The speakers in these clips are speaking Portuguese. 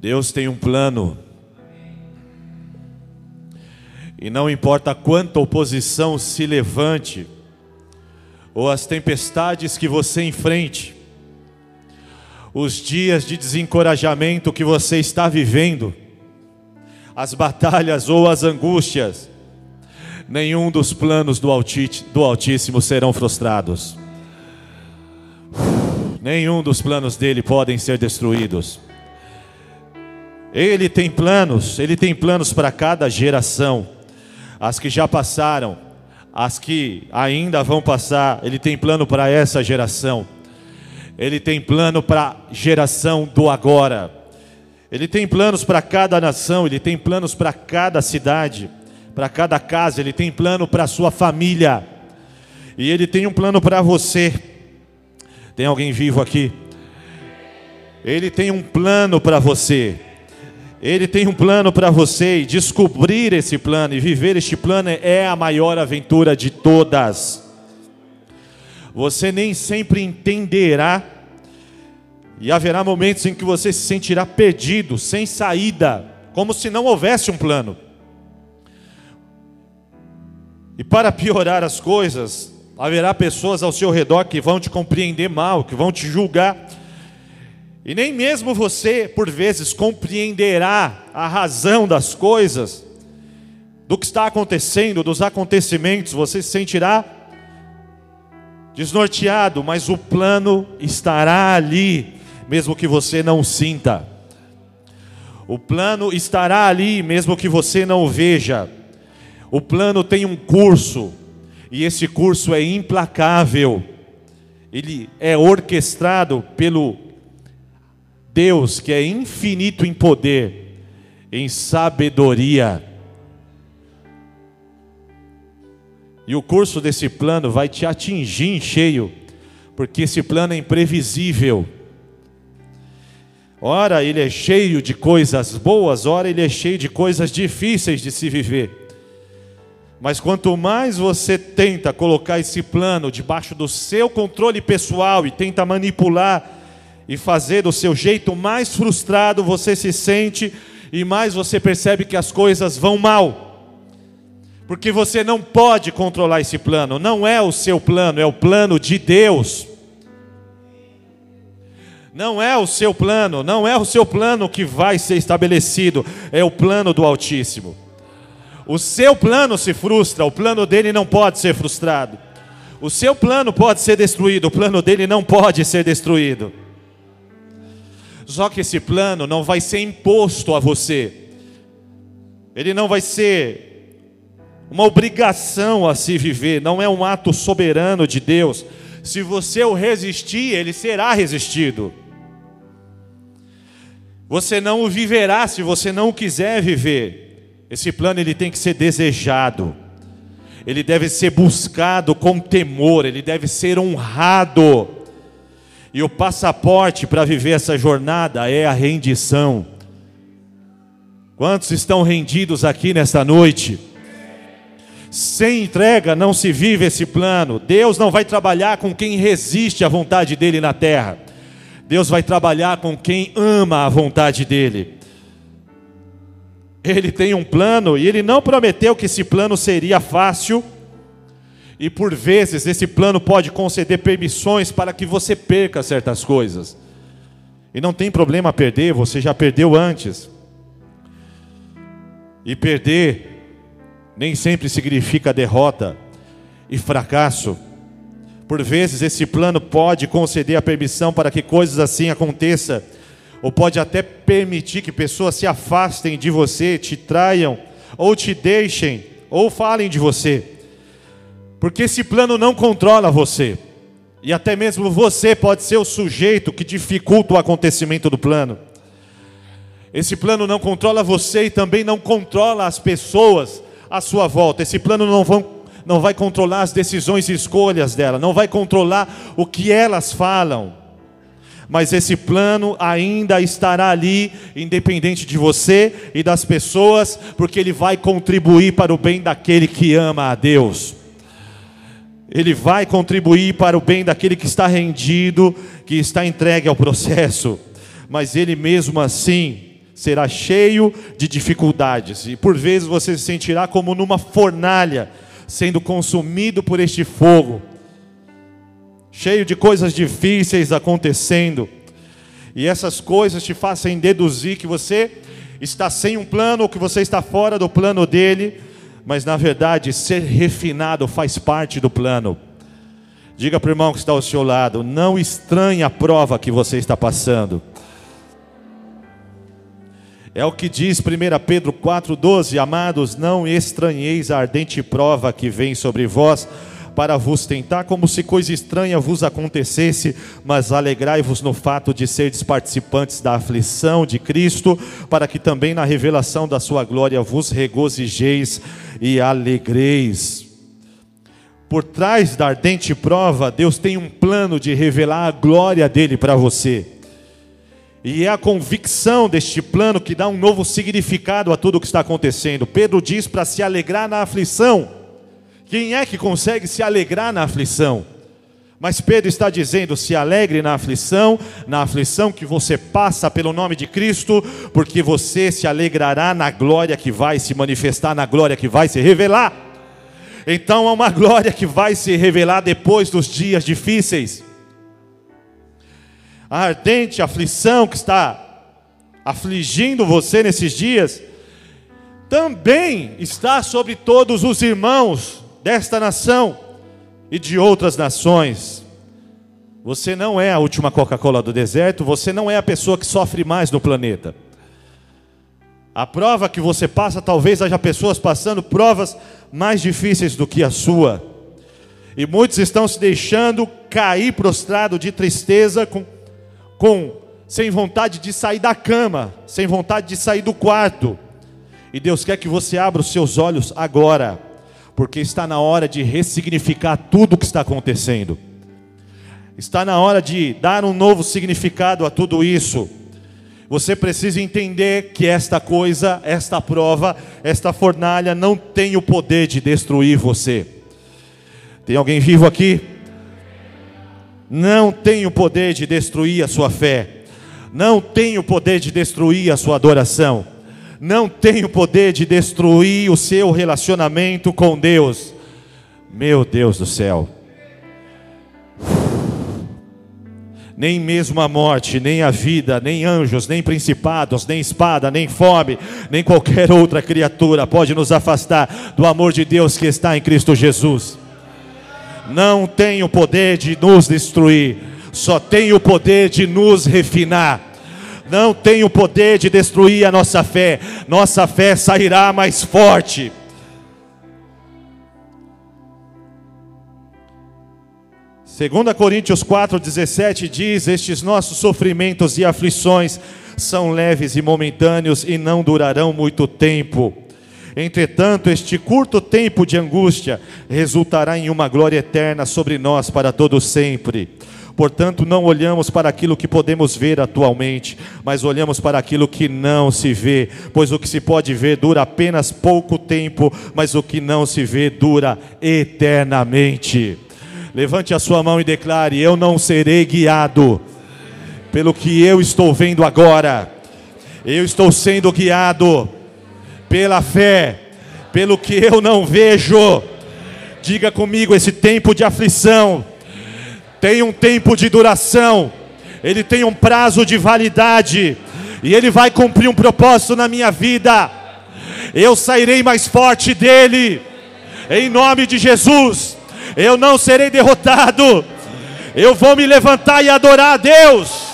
Deus tem um plano. E não importa quanta oposição se levante, ou as tempestades que você enfrente, os dias de desencorajamento que você está vivendo, as batalhas ou as angústias, nenhum dos planos do, Altíssimo serão frustrados. Nenhum dos planos dele podem ser destruídos. Ele tem planos, ele tem planos para cada geração. As que já passaram, as que ainda vão passar, ele tem plano para essa geração. Ele tem plano para a geração do agora. Ele tem planos para cada nação, ele tem planos para cada cidade, para cada casa, ele tem plano para sua família. E ele tem um plano para você. Tem alguém vivo aqui? Ele tem um plano para você. Ele tem um plano para você e descobrir esse plano e viver este plano é a maior aventura de todas. Você nem sempre entenderá, e haverá momentos em que você se sentirá perdido, sem saída, como se não houvesse um plano. E para piorar as coisas, haverá pessoas ao seu redor que vão te compreender mal, que vão te julgar. E nem mesmo você, por vezes, compreenderá a razão das coisas, do que está acontecendo, dos acontecimentos, você se sentirá desnorteado, mas o plano estará ali, mesmo que você não sinta. O plano estará ali, mesmo que você não veja. O plano tem um curso, e esse curso é implacável. Ele é orquestrado pelo Deus que é infinito em poder, em sabedoria. E o curso desse plano vai te atingir em cheio, porque esse plano é imprevisível. Ora, ele é cheio de coisas boas, ora, ele é cheio de coisas difíceis de se viver. Mas quanto mais você tenta colocar esse plano debaixo do seu controle pessoal e tenta manipular e fazer do seu jeito, mais frustrado você se sente e mais você percebe que as coisas vão mal porque você não pode controlar esse plano, não é o seu plano, é o plano de Deus. Não é o seu plano, não é o seu plano que vai ser estabelecido, é o plano do Altíssimo. O seu plano se frustra, o plano dele não pode ser frustrado. O seu plano pode ser destruído, o plano dele não pode ser destruído. Só que esse plano não vai ser imposto a você, ele não vai ser uma obrigação a se viver, não é um ato soberano de Deus. Se você o resistir, ele será resistido. Você não o viverá se você não o quiser viver. Esse plano ele tem que ser desejado. Ele deve ser buscado com temor, ele deve ser honrado. E o passaporte para viver essa jornada é a rendição. Quantos estão rendidos aqui nesta noite? Sem entrega não se vive esse plano. Deus não vai trabalhar com quem resiste à vontade dele na terra. Deus vai trabalhar com quem ama a vontade dele. Ele tem um plano e ele não prometeu que esse plano seria fácil. E por vezes esse plano pode conceder permissões para que você perca certas coisas. E não tem problema perder, você já perdeu antes. E perder nem sempre significa derrota e fracasso. Por vezes esse plano pode conceder a permissão para que coisas assim aconteçam, ou pode até permitir que pessoas se afastem de você, te traiam, ou te deixem, ou falem de você. Porque esse plano não controla você. E até mesmo você pode ser o sujeito que dificulta o acontecimento do plano. Esse plano não controla você e também não controla as pessoas à sua volta. Esse plano não, vão, não vai controlar as decisões e escolhas dela, não vai controlar o que elas falam. Mas esse plano ainda estará ali, independente de você e das pessoas, porque ele vai contribuir para o bem daquele que ama a Deus. Ele vai contribuir para o bem daquele que está rendido, que está entregue ao processo. Mas ele mesmo assim será cheio de dificuldades, e por vezes você se sentirá como numa fornalha, sendo consumido por este fogo, cheio de coisas difíceis acontecendo, e essas coisas te fazem deduzir que você está sem um plano, ou que você está fora do plano dele, mas na verdade, ser refinado faz parte do plano. Diga para o irmão que está ao seu lado: não estranhe a prova que você está passando. É o que diz 1 Pedro 4,12: Amados, não estranheis a ardente prova que vem sobre vós, para vos tentar, como se coisa estranha vos acontecesse, mas alegrai-vos no fato de serdes participantes da aflição de Cristo, para que também na revelação da sua glória vos regozijeis e alegreis. Por trás da ardente prova, Deus tem um plano de revelar a glória dele para você. E é a convicção deste plano que dá um novo significado a tudo o que está acontecendo. Pedro diz para se alegrar na aflição. Quem é que consegue se alegrar na aflição? Mas Pedro está dizendo: se alegre na aflição, na aflição que você passa pelo nome de Cristo, porque você se alegrará na glória que vai se manifestar, na glória que vai se revelar. Então há uma glória que vai se revelar depois dos dias difíceis a ardente aflição que está afligindo você nesses dias, também está sobre todos os irmãos desta nação e de outras nações. Você não é a última Coca-Cola do deserto, você não é a pessoa que sofre mais no planeta. A prova que você passa, talvez haja pessoas passando provas mais difíceis do que a sua. E muitos estão se deixando cair prostrado de tristeza com com sem vontade de sair da cama, sem vontade de sair do quarto. E Deus quer que você abra os seus olhos agora, porque está na hora de ressignificar tudo o que está acontecendo. Está na hora de dar um novo significado a tudo isso. Você precisa entender que esta coisa, esta prova, esta fornalha não tem o poder de destruir você. Tem alguém vivo aqui? não tem o poder de destruir a sua fé, não tem o poder de destruir a sua adoração, não tem o poder de destruir o seu relacionamento com Deus. Meu Deus do céu. Nem mesmo a morte, nem a vida, nem anjos, nem principados, nem espada, nem fome, nem qualquer outra criatura pode nos afastar do amor de Deus que está em Cristo Jesus não tem o poder de nos destruir, só tem o poder de nos refinar. Não tem o poder de destruir a nossa fé, nossa fé sairá mais forte. Segunda Coríntios 4:17 diz: "Estes nossos sofrimentos e aflições são leves e momentâneos e não durarão muito tempo." Entretanto, este curto tempo de angústia resultará em uma glória eterna sobre nós para todo sempre. Portanto, não olhamos para aquilo que podemos ver atualmente, mas olhamos para aquilo que não se vê, pois o que se pode ver dura apenas pouco tempo, mas o que não se vê dura eternamente. Levante a sua mão e declare: Eu não serei guiado pelo que eu estou vendo agora, eu estou sendo guiado pela fé, pelo que eu não vejo. Diga comigo: esse tempo de aflição tem um tempo de duração, ele tem um prazo de validade, e ele vai cumprir um propósito na minha vida. Eu sairei mais forte dele, em nome de Jesus. Eu não serei derrotado, eu vou me levantar e adorar a Deus.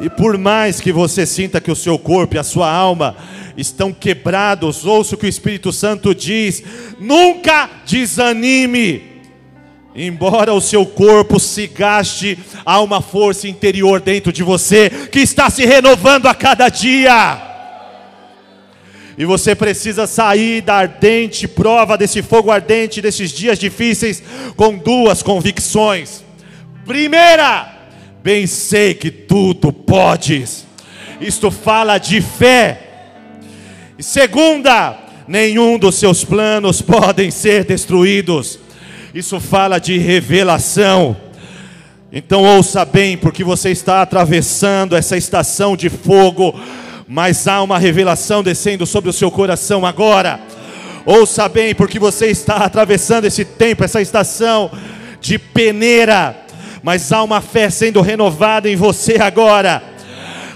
E por mais que você sinta que o seu corpo e a sua alma estão quebrados, ouça o que o Espírito Santo diz: nunca desanime. Embora o seu corpo se gaste, há uma força interior dentro de você que está se renovando a cada dia. E você precisa sair da ardente prova, desse fogo ardente, desses dias difíceis, com duas convicções. Primeira, Bem sei que tudo podes. Isto fala de fé. E segunda, nenhum dos seus planos podem ser destruídos. Isso fala de revelação. Então ouça bem, porque você está atravessando essa estação de fogo, mas há uma revelação descendo sobre o seu coração agora. Ouça bem, porque você está atravessando esse tempo, essa estação de peneira, mas há uma fé sendo renovada em você agora.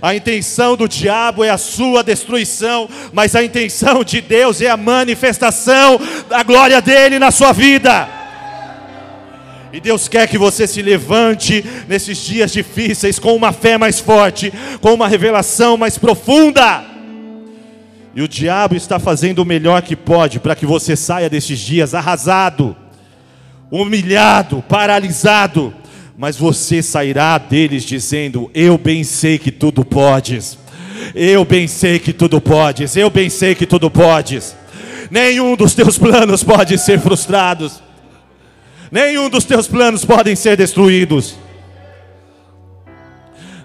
A intenção do diabo é a sua destruição, mas a intenção de Deus é a manifestação da glória dele na sua vida. E Deus quer que você se levante nesses dias difíceis com uma fé mais forte, com uma revelação mais profunda. E o diabo está fazendo o melhor que pode para que você saia desses dias arrasado, humilhado, paralisado, mas você sairá deles dizendo: Eu bem sei que tudo podes, eu bem sei que tudo podes, eu bem sei que tudo podes. Nenhum dos teus planos pode ser frustrados nenhum dos teus planos podem ser destruídos.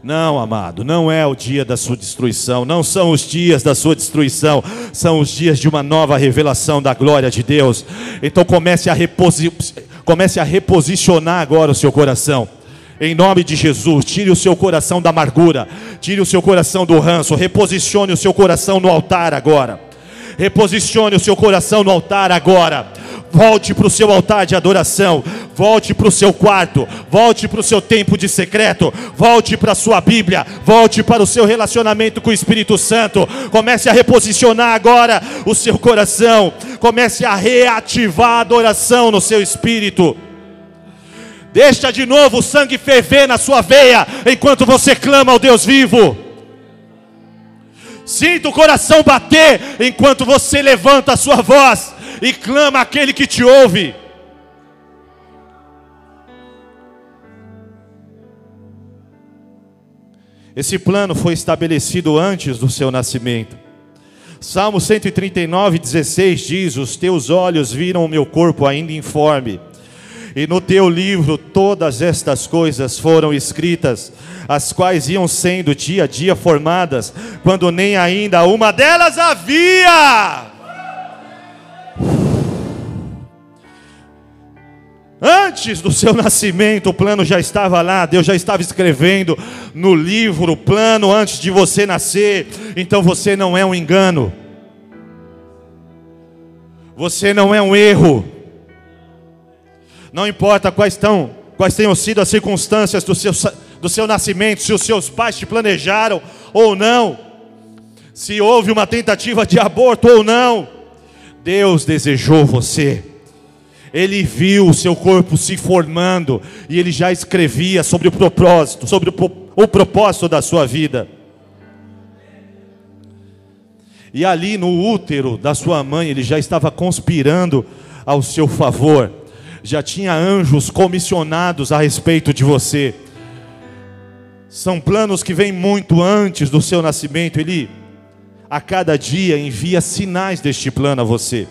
Não, amado, não é o dia da sua destruição, não são os dias da sua destruição, são os dias de uma nova revelação da glória de Deus. Então comece a, reposi comece a reposicionar agora o seu coração. Em nome de Jesus, tire o seu coração da amargura, tire o seu coração do ranço, reposicione o seu coração no altar agora. Reposicione o seu coração no altar agora. Volte para o seu altar de adoração, volte para o seu quarto, volte para o seu tempo de secreto, volte para a sua Bíblia, volte para o seu relacionamento com o Espírito Santo. Comece a reposicionar agora o seu coração, comece a reativar a adoração no seu espírito. Deixa de novo o sangue ferver na sua veia enquanto você clama ao Deus vivo. Sinta o coração bater enquanto você levanta a sua voz e clama aquele que te ouve. Esse plano foi estabelecido antes do seu nascimento. Salmo 139, 16 diz: Os teus olhos viram o meu corpo ainda informe, e no teu livro todas estas coisas foram escritas, as quais iam sendo dia a dia formadas, quando nem ainda uma delas havia. Antes do seu nascimento, o plano já estava lá, Deus já estava escrevendo no livro o plano antes de você nascer. Então você não é um engano. Você não é um erro. Não importa quais estão, quais tenham sido as circunstâncias do seu, do seu nascimento, se os seus pais te planejaram ou não, se houve uma tentativa de aborto ou não, Deus desejou você ele viu o seu corpo se formando e ele já escrevia sobre o propósito, sobre o, o propósito da sua vida. E ali no útero da sua mãe, ele já estava conspirando ao seu favor. Já tinha anjos comissionados a respeito de você. São planos que vêm muito antes do seu nascimento. Ele a cada dia envia sinais deste plano a você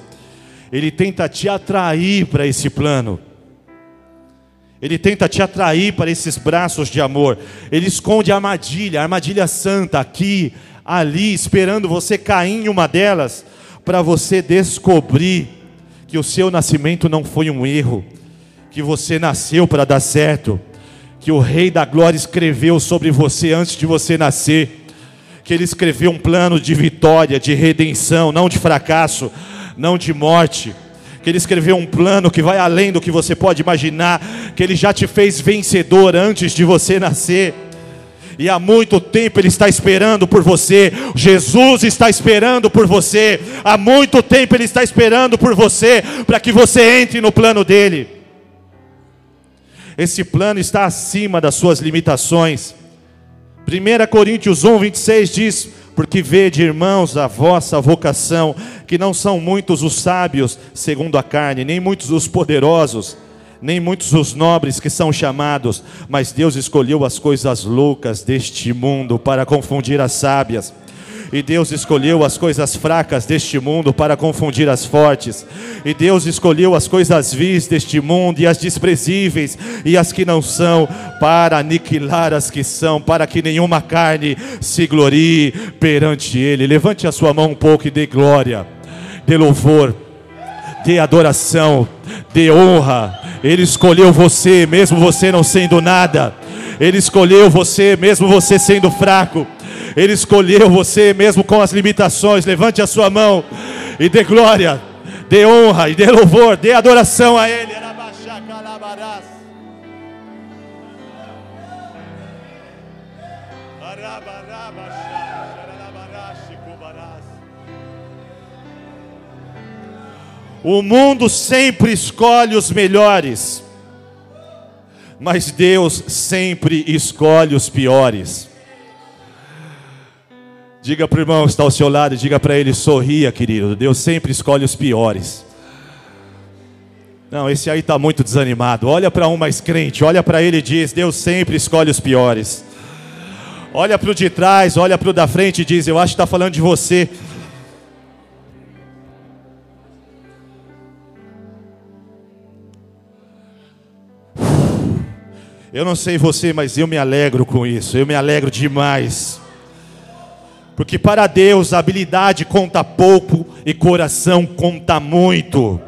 ele tenta te atrair para esse plano. Ele tenta te atrair para esses braços de amor. Ele esconde a armadilha, a armadilha santa aqui, ali, esperando você cair em uma delas, para você descobrir que o seu nascimento não foi um erro, que você nasceu para dar certo, que o Rei da Glória escreveu sobre você antes de você nascer, que ele escreveu um plano de vitória, de redenção, não de fracasso não de morte. Que Ele escreveu um plano que vai além do que você pode imaginar. Que Ele já te fez vencedor antes de você nascer. E há muito tempo Ele está esperando por você. Jesus está esperando por você. Há muito tempo Ele está esperando por você. Para que você entre no plano dele. Esse plano está acima das suas limitações. 1 Coríntios 1, 26 diz: porque vede, irmãos, a vossa vocação, que não são muitos os sábios segundo a carne, nem muitos os poderosos, nem muitos os nobres que são chamados, mas Deus escolheu as coisas loucas deste mundo para confundir as sábias. E Deus escolheu as coisas fracas deste mundo para confundir as fortes. E Deus escolheu as coisas vis deste mundo e as desprezíveis e as que não são para aniquilar as que são, para que nenhuma carne se glorie perante Ele. Levante a sua mão um pouco e dê glória, dê louvor, dê adoração, dê honra. Ele escolheu você, mesmo você não sendo nada. Ele escolheu você, mesmo você sendo fraco. Ele escolheu você, mesmo com as limitações. Levante a sua mão e dê glória, dê honra e dê louvor, dê adoração a Ele. O mundo sempre escolhe os melhores, mas Deus sempre escolhe os piores. Diga para o irmão que está ao seu lado, diga para ele: sorria, querido. Deus sempre escolhe os piores. Não, esse aí está muito desanimado. Olha para um mais crente, olha para ele e diz: Deus sempre escolhe os piores. Olha para o de trás, olha para o da frente e diz: Eu acho que está falando de você. Eu não sei você, mas eu me alegro com isso. Eu me alegro demais. Porque para Deus habilidade conta pouco e coração conta muito.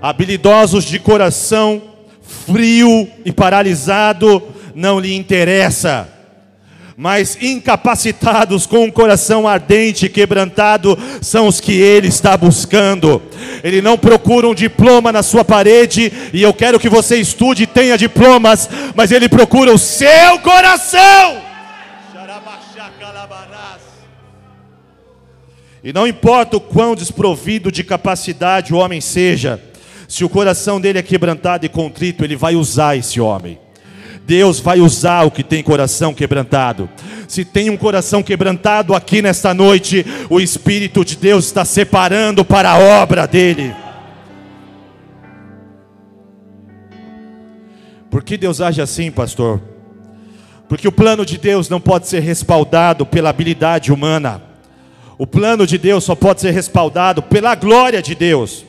Habilidosos de coração frio e paralisado não lhe interessa mas incapacitados com um coração ardente e quebrantado são os que ele está buscando. Ele não procura um diploma na sua parede, e eu quero que você estude e tenha diplomas, mas ele procura o seu coração. E não importa o quão desprovido de capacidade o homem seja, se o coração dele é quebrantado e contrito, ele vai usar esse homem. Deus vai usar o que tem coração quebrantado. Se tem um coração quebrantado aqui nesta noite, o Espírito de Deus está separando para a obra dele. Por que Deus age assim, pastor? Porque o plano de Deus não pode ser respaldado pela habilidade humana. O plano de Deus só pode ser respaldado pela glória de Deus.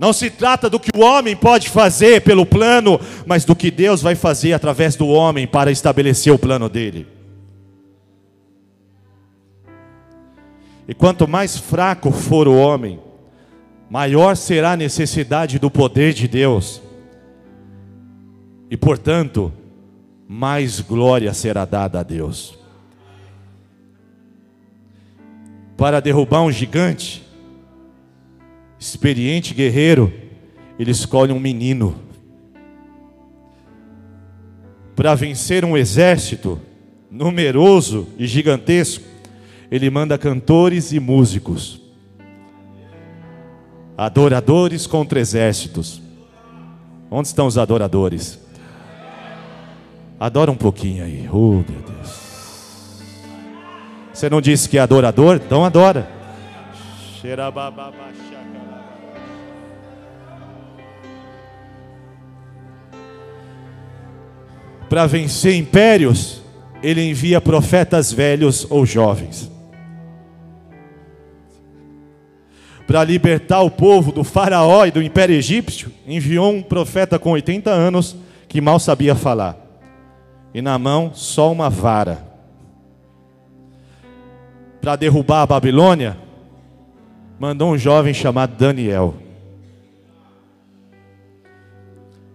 Não se trata do que o homem pode fazer pelo plano, mas do que Deus vai fazer através do homem para estabelecer o plano dele. E quanto mais fraco for o homem, maior será a necessidade do poder de Deus. E portanto, mais glória será dada a Deus. Para derrubar um gigante, experiente guerreiro, ele escolhe um menino. Para vencer um exército numeroso e gigantesco, ele manda cantores e músicos. Adoradores contra exércitos. Onde estão os adoradores? Adora um pouquinho aí. Oh, meu Deus. Você não disse que é adorador? Então adora. Para vencer impérios, ele envia profetas velhos ou jovens. Para libertar o povo do faraó e do império egípcio, enviou um profeta com 80 anos que mal sabia falar. E na mão só uma vara. Para derrubar a Babilônia, mandou um jovem chamado Daniel.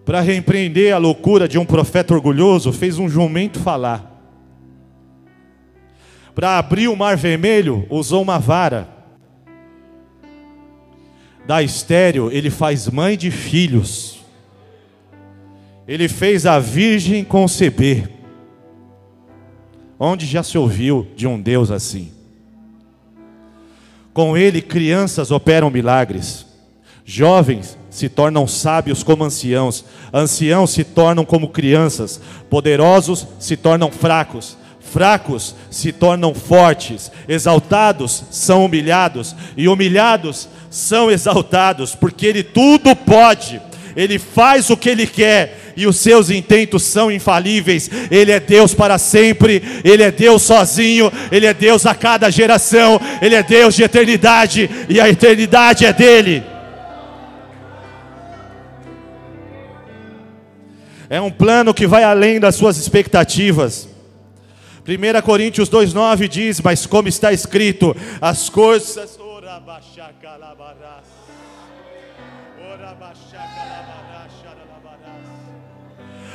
Para repreender a loucura de um profeta orgulhoso, fez um jumento falar. Para abrir o mar vermelho, usou uma vara. Da estéreo, ele faz mãe de filhos. Ele fez a virgem conceber. Onde já se ouviu de um Deus assim? Com ele, crianças operam milagres, jovens se tornam sábios como anciãos, anciãos se tornam como crianças, poderosos se tornam fracos, fracos se tornam fortes, exaltados são humilhados, e humilhados são exaltados, porque Ele tudo pode, Ele faz o que Ele quer, e os seus intentos são infalíveis. Ele é Deus para sempre, Ele é Deus sozinho, Ele é Deus a cada geração, Ele é Deus de eternidade, e a eternidade é dele. É um plano que vai além das suas expectativas. 1 Coríntios 2,9 diz: Mas como está escrito, as coisas.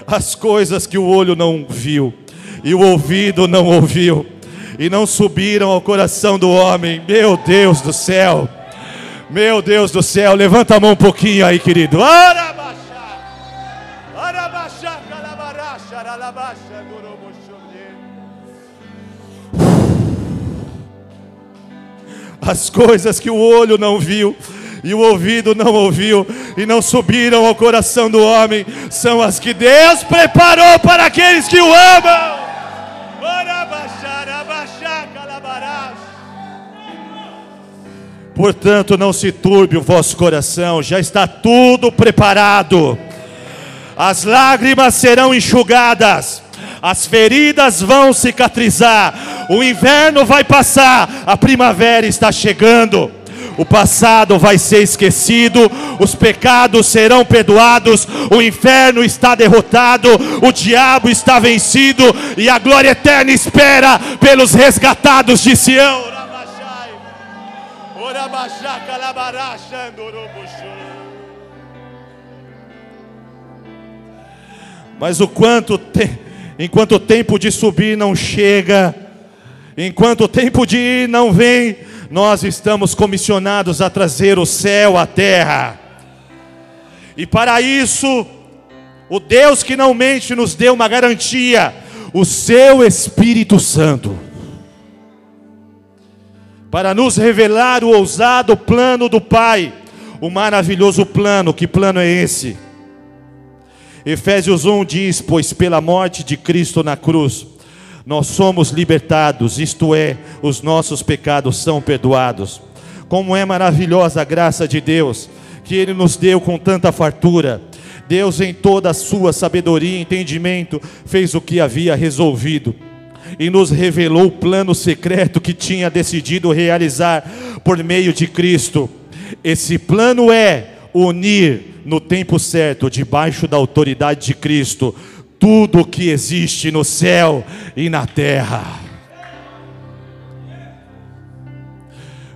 As coisas que o olho não viu e o ouvido não ouviu e não subiram ao coração do homem. Meu Deus do céu. Meu Deus do céu, levanta a mão um pouquinho aí, querido. As coisas que o olho não viu e o ouvido não ouviu e não subiram ao coração do homem são as que Deus preparou para aqueles que o amam. Portanto, não se turbe o vosso coração, já está tudo preparado. As lágrimas serão enxugadas, as feridas vão cicatrizar, o inverno vai passar, a primavera está chegando. O passado vai ser esquecido, os pecados serão perdoados, o inferno está derrotado, o diabo está vencido e a glória eterna espera pelos resgatados de Sião. Mas o quanto te, enquanto o tempo de subir não chega, enquanto o tempo de ir não vem, nós estamos comissionados a trazer o céu à terra. E para isso, o Deus que não mente nos deu uma garantia: o seu Espírito Santo para nos revelar o ousado plano do Pai, o maravilhoso plano. Que plano é esse? Efésios 1 diz: Pois pela morte de Cristo na cruz, nós somos libertados, isto é, os nossos pecados são perdoados. Como é maravilhosa a graça de Deus, que Ele nos deu com tanta fartura. Deus, em toda a sua sabedoria e entendimento, fez o que havia resolvido e nos revelou o plano secreto que tinha decidido realizar por meio de Cristo. Esse plano é unir no tempo certo, debaixo da autoridade de Cristo, tudo o que existe no céu e na terra.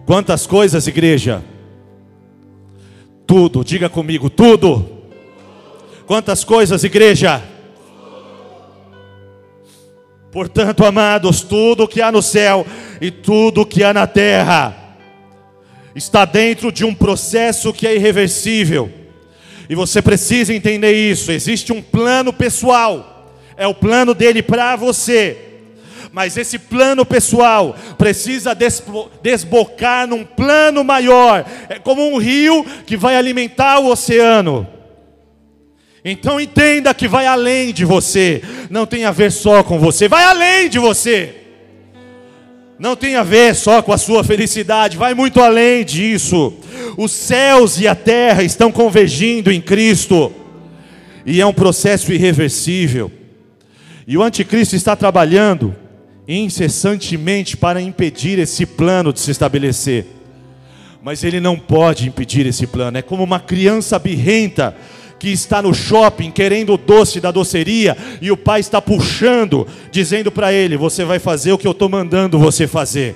Quantas coisas, igreja? Tudo, diga comigo, tudo. Quantas coisas, igreja? Portanto, amados, tudo que há no céu e tudo que há na terra está dentro de um processo que é irreversível. E você precisa entender isso. Existe um plano pessoal, é o plano dele para você. Mas esse plano pessoal precisa desbocar num plano maior. É como um rio que vai alimentar o oceano. Então entenda que vai além de você, não tem a ver só com você, vai além de você. Não tem a ver só com a sua felicidade, vai muito além disso. Os céus e a terra estão convergindo em Cristo, e é um processo irreversível. E o anticristo está trabalhando incessantemente para impedir esse plano de se estabelecer. Mas ele não pode impedir esse plano, é como uma criança birrenta que está no shopping querendo o doce da doceria e o pai está puxando, dizendo para ele: Você vai fazer o que eu estou mandando você fazer.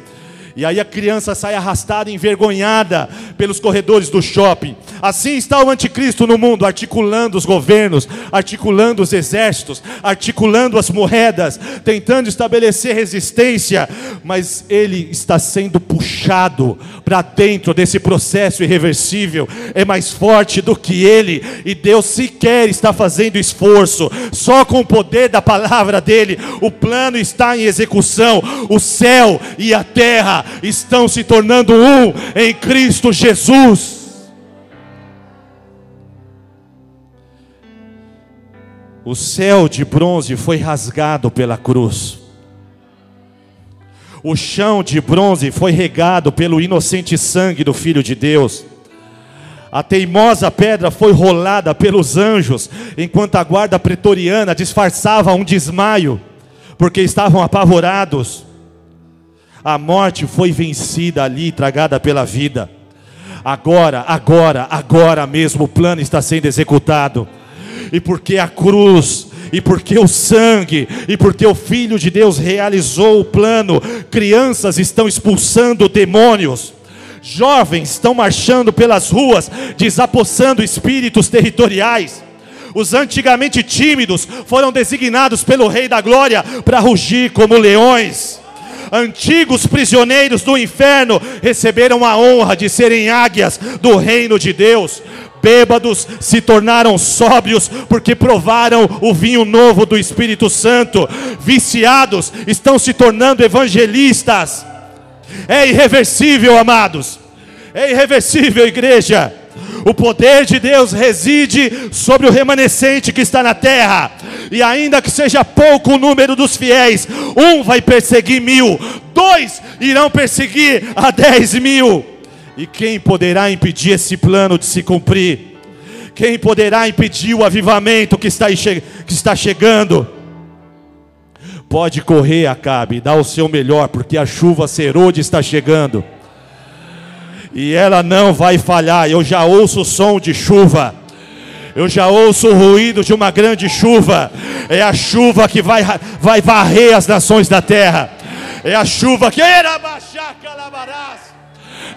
E aí a criança sai arrastada, envergonhada pelos corredores do shopping. Assim está o anticristo no mundo, articulando os governos, articulando os exércitos, articulando as moedas, tentando estabelecer resistência, mas ele está sendo puxado para dentro desse processo irreversível. É mais forte do que ele, e Deus sequer está fazendo esforço. Só com o poder da palavra dele, o plano está em execução. O céu e a terra estão se tornando um em Cristo Jesus. O céu de bronze foi rasgado pela cruz. O chão de bronze foi regado pelo inocente sangue do Filho de Deus. A teimosa pedra foi rolada pelos anjos, enquanto a guarda pretoriana disfarçava um desmaio, porque estavam apavorados. A morte foi vencida ali, tragada pela vida. Agora, agora, agora mesmo o plano está sendo executado. E porque a cruz, e porque o sangue, e porque o Filho de Deus realizou o plano, crianças estão expulsando demônios Jovens estão marchando pelas ruas, desapossando espíritos territoriais. Os antigamente tímidos foram designados pelo Rei da Glória para rugir como leões. Antigos prisioneiros do inferno receberam a honra de serem águias do reino de Deus. Bêbados se tornaram sóbrios porque provaram o vinho novo do Espírito Santo. Viciados estão se tornando evangelistas. É irreversível, amados. É irreversível, igreja. O poder de Deus reside sobre o remanescente que está na terra. E ainda que seja pouco o número dos fiéis, um vai perseguir mil, dois irão perseguir a dez mil. E quem poderá impedir esse plano de se cumprir? Quem poderá impedir o avivamento que está, que está chegando? Pode correr, Acabe, dá o seu melhor, porque a chuva serode está chegando. E ela não vai falhar. Eu já ouço o som de chuva. Eu já ouço o ruído de uma grande chuva. É a chuva que vai, vai varrer as nações da terra. É a chuva que era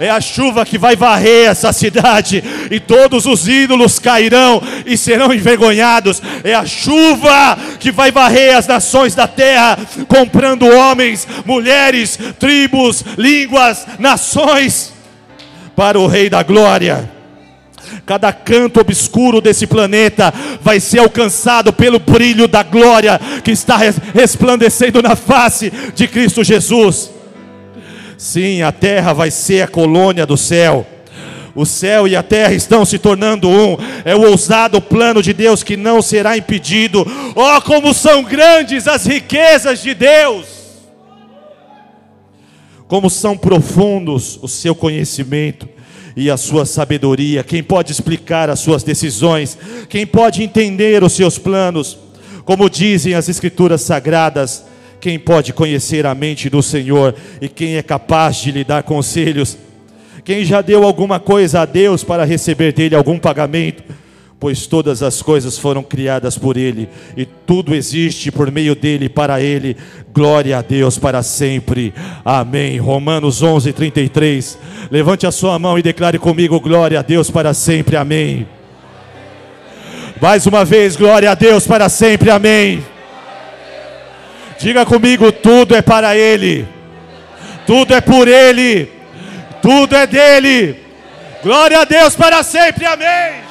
é a chuva que vai varrer essa cidade, e todos os ídolos cairão e serão envergonhados. É a chuva que vai varrer as nações da terra, comprando homens, mulheres, tribos, línguas, nações, para o Rei da Glória. Cada canto obscuro desse planeta vai ser alcançado pelo brilho da glória que está resplandecendo na face de Cristo Jesus. Sim, a terra vai ser a colônia do céu. O céu e a terra estão se tornando um. É o ousado plano de Deus que não será impedido. Oh, como são grandes as riquezas de Deus! Como são profundos o seu conhecimento e a sua sabedoria. Quem pode explicar as suas decisões? Quem pode entender os seus planos? Como dizem as Escrituras sagradas, quem pode conhecer a mente do Senhor e quem é capaz de lhe dar conselhos? Quem já deu alguma coisa a Deus para receber dele algum pagamento? Pois todas as coisas foram criadas por ele e tudo existe por meio dele para ele. Glória a Deus para sempre. Amém. Romanos 11:33. Levante a sua mão e declare comigo glória a Deus para sempre. Amém. Mais uma vez, glória a Deus para sempre. Amém. Diga comigo: tudo é para Ele, tudo é por Ele, tudo é dele. Glória a Deus para sempre, amém.